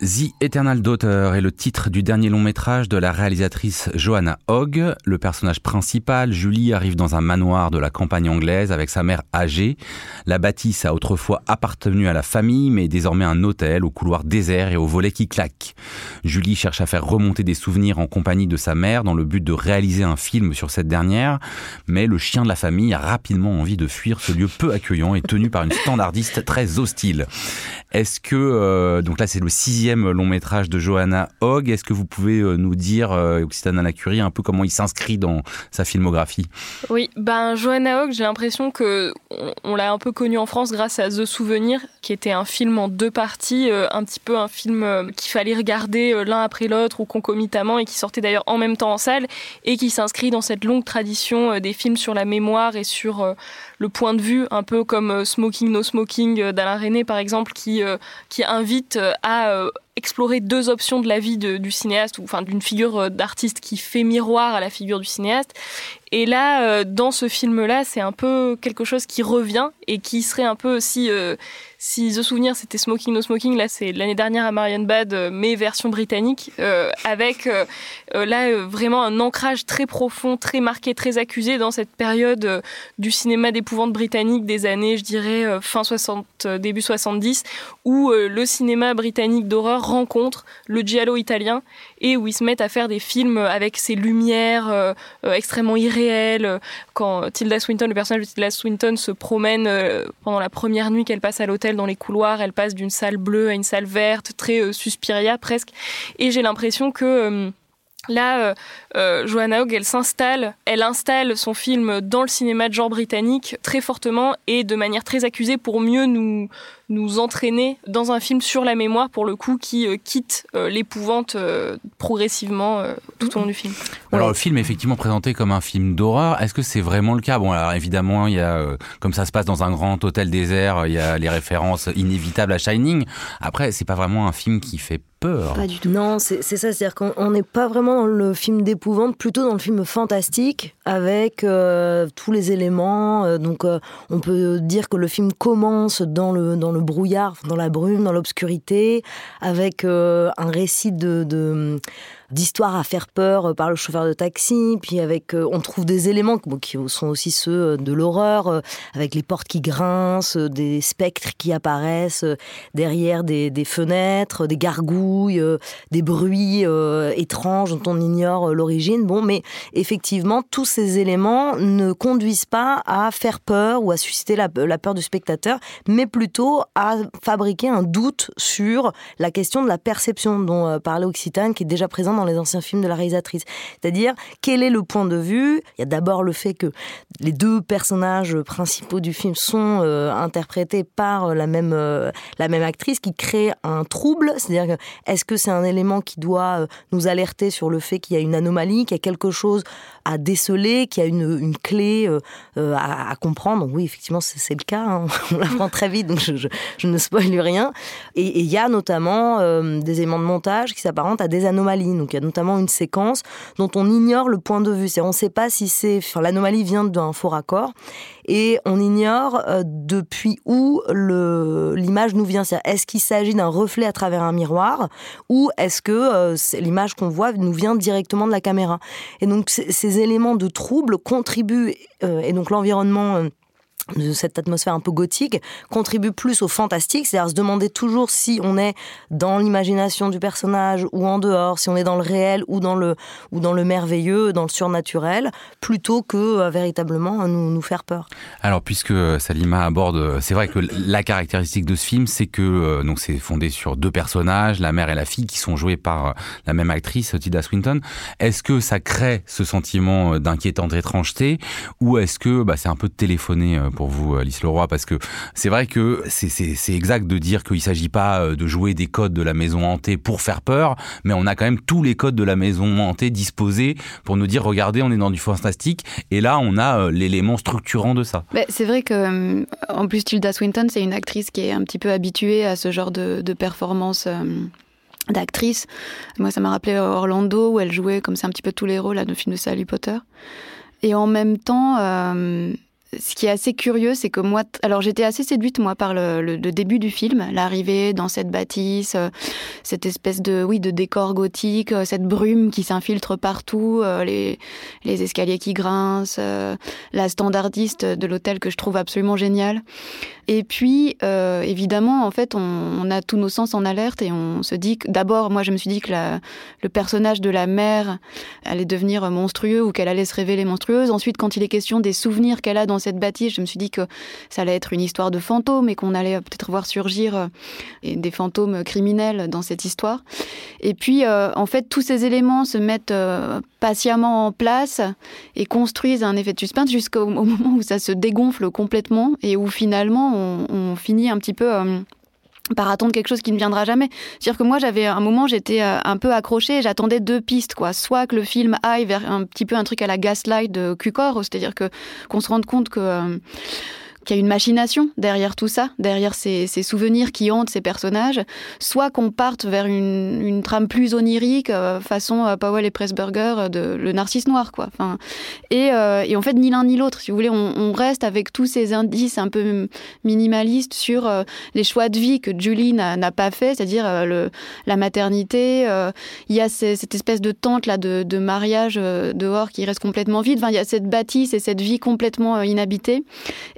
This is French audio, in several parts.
The Eternal Daughter est le titre du dernier long métrage de la réalisatrice Joanna Hogg. Le personnage principal, Julie, arrive dans un manoir de la campagne anglaise avec sa mère âgée. La bâtisse a autrefois appartenu à la famille, mais est désormais un hôtel au couloir désert et aux volets qui claquent. Julie cherche à faire remonter des souvenirs en compagnie de sa mère dans le but de réaliser un film sur cette dernière, mais le chien de la famille a rapidement envie de fuir ce lieu peu accueillant et tenu par une standardiste très hostile. Est-ce que, euh, donc là c'est le sixième long métrage de Johanna Hogg, est-ce que vous pouvez euh, nous dire, euh, Occitane à la Curie, un peu comment il s'inscrit dans sa filmographie? Oui, ben Johanna Hogg, j'ai l'impression que on, l'a un peu connu en France grâce à The Souvenir, qui était un film en deux parties, un petit peu un film qu'il fallait regarder l'un après l'autre ou concomitamment et qui sortait d'ailleurs en même temps en salle et qui s'inscrit dans cette longue tradition des films sur la mémoire et sur le point de vue, un peu comme Smoking No Smoking d'Alain René par exemple, qui euh, qui invite euh, à euh, explorer deux options de la vie du cinéaste, ou enfin d'une figure d'artiste qui fait miroir à la figure du cinéaste. Et là, dans ce film-là, c'est un peu quelque chose qui revient et qui serait un peu aussi si The Souvenir c'était Smoking No Smoking, là c'est l'année dernière à Marienbad, euh, mais version britannique, euh, avec euh, là vraiment un ancrage très profond, très marqué, très accusé dans cette période du cinéma d'épouvante britannique des années, je dirais, fin 60, début 70, où le cinéma britannique d'horreur rencontre le giallo italien et où ils se mettent à faire des films avec ces lumières extrêmement irréelles. Quand Tilda Swinton, le personnage de Tilda Swinton se promène pendant la première nuit qu'elle passe à l'hôtel, dans les couloirs, elle passe d'une salle bleue à une salle verte, très euh, suspiria presque. Et j'ai l'impression que euh, Là, euh, euh, Joanna Hogg, elle s'installe, elle installe son film dans le cinéma de genre britannique très fortement et de manière très accusée pour mieux nous, nous entraîner dans un film sur la mémoire, pour le coup, qui euh, quitte euh, l'épouvante euh, progressivement tout au long du film. Alors, le film est effectivement présenté comme un film d'horreur. Est-ce que c'est vraiment le cas? Bon, alors évidemment, il y a, comme ça se passe dans un grand hôtel désert, il y a les références inévitables à Shining. Après, c'est pas vraiment un film qui fait peur. Pas du tout. Non, c'est ça, c'est-à-dire qu'on n'est pas vraiment dans le film d'épouvante, plutôt dans le film fantastique, avec tous les éléments. donc, on peut dire que le film commence dans le, dans le brouillard, dans la brume, dans l'obscurité, avec euh, un récit de, d'histoire à faire peur euh, par le chauffeur de taxi. Puis avec, euh, on trouve des éléments qui sont aussi ceux de l'horreur, avec les portes qui grincent, des spectres qui apparaissent derrière des, fenêtres, des gargouilles, des bruits étranges dont on ignore l'origine. Bon, mais effectivement, tous ces éléments ne conduisent pas à faire peur ou à susciter la, la peur du spectateur, mais plutôt à fabriquer un doute sur la question de la perception dont euh, parlait Occitane, qui est déjà présente dans les anciens films de la réalisatrice. C'est-à-dire, quel est le point de vue? Il y a d'abord le fait que les deux personnages principaux du film sont euh, interprétés par euh, la même, la même actrice, qui crée un trouble. C'est-à-dire, est-ce que c'est un élément qui doit nous alerter sur le fait qu'il y a une anomalie, qu'il y a quelque chose à déceler, qu'il y a une, une clé à, comprendre? Oui, effectivement, c'est le cas. Hein. On l'apprend très vite, donc je, ne spoil rien. Et il y a notamment euh, des éléments de montage qui s'apparentent à des anomalies. Il y a notamment une séquence dont on ignore le point de vue. On ne sait pas si c'est, l'anomalie vient d'un faux raccord et on ignore euh, depuis où l'image nous vient. Est-ce qu'il s'agit d'un reflet à travers un miroir ou est-ce que euh, l'image qu'on voit nous vient directement de la caméra? Et donc ces éléments de trouble contribuent et donc l'environnement de cette atmosphère un peu gothique contribue plus au fantastique, c'est-à-dire se demander toujours si on est dans l'imagination du personnage ou en dehors, si on est dans le réel ou dans le ou dans le merveilleux, dans le surnaturel, plutôt que euh, véritablement nous, nous faire peur. Alors puisque euh, Salima aborde, euh, c'est vrai que la caractéristique de ce film, c'est que donc c'est fondé sur deux personnages, la mère et la fille, qui sont joués par la même actrice, Tilda Swinton. Est-ce que ça crée ce sentiment d'inquiétante étrangeté, ou est-ce que bah, c'est un peu de téléphoner pour vous, Alice Leroy, parce que c'est vrai que c'est exact de dire qu'il ne s'agit pas euh, de jouer des codes de la maison hantée pour faire peur, mais on a quand même tous les codes de la maison hantée disposés pour nous dire, regardez, on est dans du fantastique, et là, on a euh, l'élément structurant de ça. Bah, c'est vrai que, euh, en plus, Tilda Swinton, c'est une actrice qui est un petit peu habituée à ce genre de, de performance d'actrice. Moi, ça m'a rappelé Orlando, où elle jouait comme ça un petit peu tous les rôles à nos films de Harry Potter. Et en même temps, ce qui est assez curieux, c'est que moi, alors j'étais assez séduite moi par le, début du film, l'arrivée dans cette bâtisse, euh, cette espèce de oui de décor gothique, euh, cette brume qui s'infiltre partout, euh, les, les escaliers qui grincent, la standardiste de l'hôtel que je trouve absolument géniale. Et puis évidemment, en fait, on, a tous nos sens en alerte et on se dit que d'abord, moi, je me suis dit que le personnage de la mère allait devenir monstrueux ou qu'elle allait se révéler monstrueuse. Ensuite, quand il est question des souvenirs qu'elle a dans cette bâtisse, je me suis dit que ça allait être une histoire de fantômes et qu'on allait peut-être voir surgir euh, des fantômes criminels dans cette histoire. Et puis, euh, en fait, tous ces éléments se mettent euh, patiemment en place et construisent un effet de suspense jusqu'au moment où ça se dégonfle complètement et où finalement on, finit un petit peu par attendre quelque chose qui ne viendra jamais. C'est-à-dire que moi, j'avais un moment, j'étais un peu accrochée, j'attendais deux pistes, quoi. Soit que le film aille vers un petit peu un truc à la gaslight de Cukor, c'est-à-dire que qu'on se rende compte que qu'il y a une machination derrière tout ça, derrière ces, souvenirs qui hantent ces personnages, soit qu'on parte vers une, trame plus onirique, euh, façon euh, Powell et Pressburger euh, de Le Narcisse Noir, quoi. Enfin, et, en fait, ni l'un ni l'autre, si vous voulez, on, reste avec tous ces indices un peu minimalistes sur les choix de vie que Julie n'a pas fait, c'est-à-dire la maternité. Il y a cette espèce de tente là de, mariage dehors qui reste complètement vide. Enfin, il y a cette bâtisse et cette vie complètement inhabitée.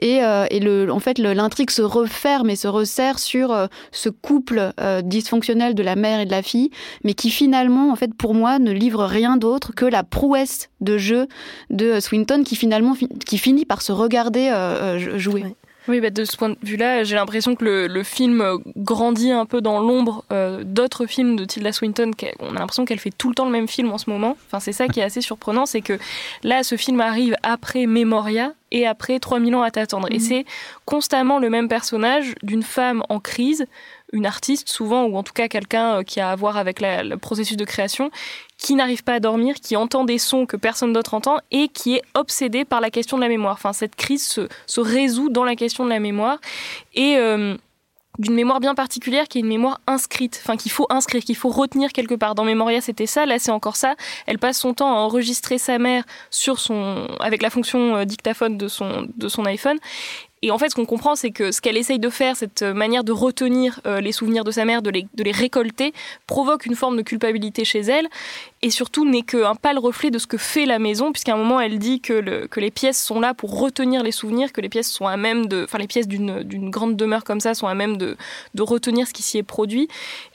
Et et le, en fait, l'intrigue se referme et se resserre sur euh, ce couple euh, dysfonctionnel de la mère et de la fille, mais qui finalement, en fait, pour moi, ne livre rien d'autre que la prouesse de jeu de Swinton, qui finalement qui finit par se regarder jouer. Oui, bah de ce point de vue-là, j'ai l'impression que le, le, film grandit un peu dans l'ombre d'autres films de Tilda Swinton. On a l'impression qu'elle fait tout le temps le même film en ce moment. Enfin, c'est ça qui est assez surprenant, c'est que là, ce film arrive après Memoria, et après 3000 ans à t'attendre. Et mhm. c'est constamment le même personnage d'une femme en crise, une artiste souvent, ou en tout cas quelqu'un euh, qui a à voir avec le processus de création, qui n'arrive pas à dormir, qui entend des sons que personne d'autre entend et qui est obsédé par la question de la mémoire. Enfin, cette crise se, se résout dans la question de la mémoire. Et euh, d'une mémoire bien particulière qui est une mémoire inscrite, enfin qu'il faut inscrire, qu'il faut retenir quelque part. Dans Memoria, c'était ça, là c'est encore ça. Elle passe son temps à enregistrer sa mère sur son, avec la fonction euh, dictaphone de son, de son iPhone. Et en fait, ce qu'on comprend, c'est que ce qu'elle essaye de faire, cette manière de retenir euh, les souvenirs de sa mère, de les, de les récolter, provoque une forme de culpabilité chez elle et surtout n'est qu'un pâle reflet de ce que fait la maison, puisqu'à un moment elle dit que, le, que les pièces sont là pour retenir les souvenirs, que les pièces sont à même de, enfin les pièces d'une grande demeure comme ça sont à même de, retenir ce qui s'y est produit,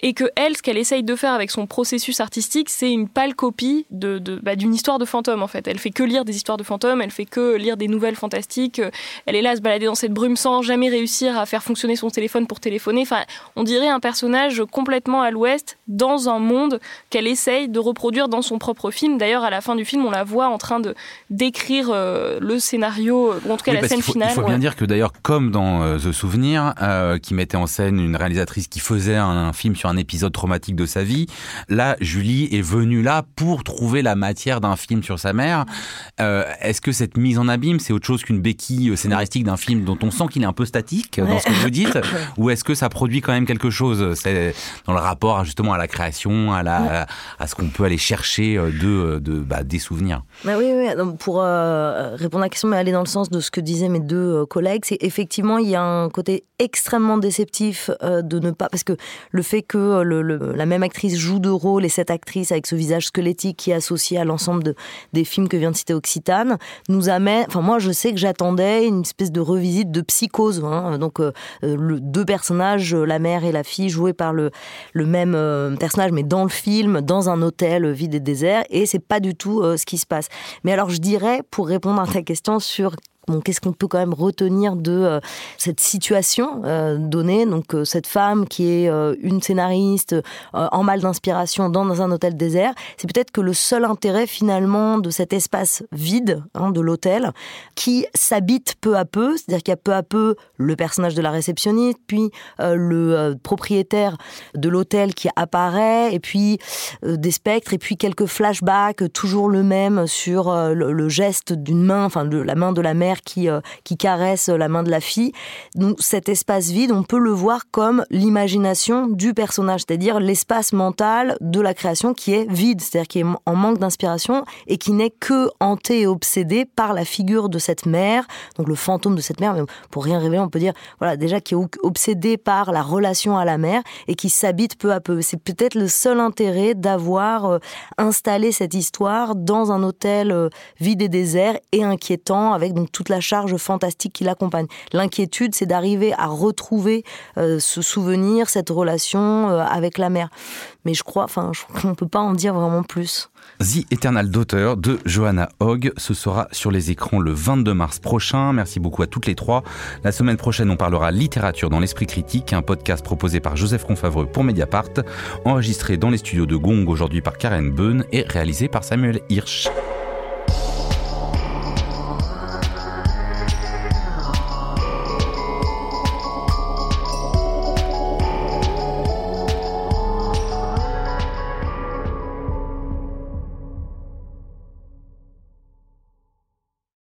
et que elle, ce qu'elle essaye de faire avec son processus artistique, c'est une pâle copie bah, d'une histoire de fantôme en fait. Elle fait que lire des histoires de fantômes, elle fait que lire des nouvelles fantastiques, elle est là à se balader dans cette brume sans jamais réussir à faire fonctionner son téléphone pour téléphoner. Enfin, on dirait un personnage complètement à l'ouest dans un monde qu'elle essaye de reproduire dans son propre film. D'ailleurs, à la fin du film, on la voit en train de d'écrire euh, le scénario, ou en tout cas la scène finale. Il faut bien dire que d'ailleurs, comme dans euh, The Souvenir, euh, qui mettait en scène une réalisatrice qui faisait un, film sur un épisode traumatique de sa vie, là, Julie est venue là pour trouver la matière d'un film sur sa mère. Est-ce que cette mise en abîme, c'est autre chose qu'une béquille scénaristique d'un film dont on sent qu'il est un peu statique dans ce que vous dites, ou est-ce que ça produit quand même quelque chose C'est dans le rapport justement à la création, à la, à ce qu'on peut aller chercher euh, de, euh, de bah, des souvenirs. Bah oui, pour euh, répondre à la question, mais aller dans le sens de ce que disaient mes deux collègues, c'est effectivement, il y a un côté extrêmement déceptif de ne pas. Parce que le fait que le, la même actrice joue deux rôles et cette actrice avec ce visage squelettique qui est associé à l'ensemble de, des films que vient de citer Occitane nous amène. Enfin, moi, je sais que j'attendais une espèce de revisite de psychose. Hein, donc, le, deux personnages, la mère et la fille, joués par le, le même personnage, mais dans le film, dans un hôtel vide et désert, et c'est pas du tout euh, ce qui se passe. Mais alors, je dirais, pour répondre à ta question sur qu'est-ce qu'on peut quand même retenir de euh, cette situation euh, donnée? Donc, euh, cette femme qui est une scénariste en mal d'inspiration dans, un hôtel désert, c'est peut-être que le seul intérêt finalement de cet espace vide hein, de l'hôtel qui s'habite peu à peu, c'est-à-dire qu'il y a peu à peu le personnage de la réceptionniste, puis le propriétaire de l'hôtel qui apparaît, et puis des spectres, et puis quelques flashbacks, toujours le même sur le, le geste d'une main, enfin la main de la mère qui, qui caresse la main de la fille. Donc cet espace vide, on peut le voir comme l'imagination du personnage, c'est-à-dire l'espace mental de la création qui est vide, c'est-à-dire qui est en manque d'inspiration et qui n'est que hanté et obsédé par la figure de cette mère, donc le fantôme de cette mère, mais pour rien révéler, on peut dire, voilà, déjà qui est obsédé par la relation à la mère et qui s'habite peu à peu. C'est peut-être le seul intérêt d'avoir euh, installé cette histoire dans un hôtel euh, vide et désert et inquiétant avec donc toute la charge fantastique qui l'accompagne. L'inquiétude, c'est d'arriver à retrouver euh, ce souvenir, cette relation avec la mère. Mais je crois, enfin, on peut pas en dire vraiment plus. The Eternal Daughter de Johanna Hogg. Ce sera sur les écrans le 22 mars prochain. Merci beaucoup à toutes les trois. La semaine prochaine, on parlera littérature dans l'esprit critique, un podcast proposé par Joseph Confavreux pour Mediapart, enregistré dans les studios de Gong aujourd'hui par Karen Beun et réalisé par Samuel Hirsch.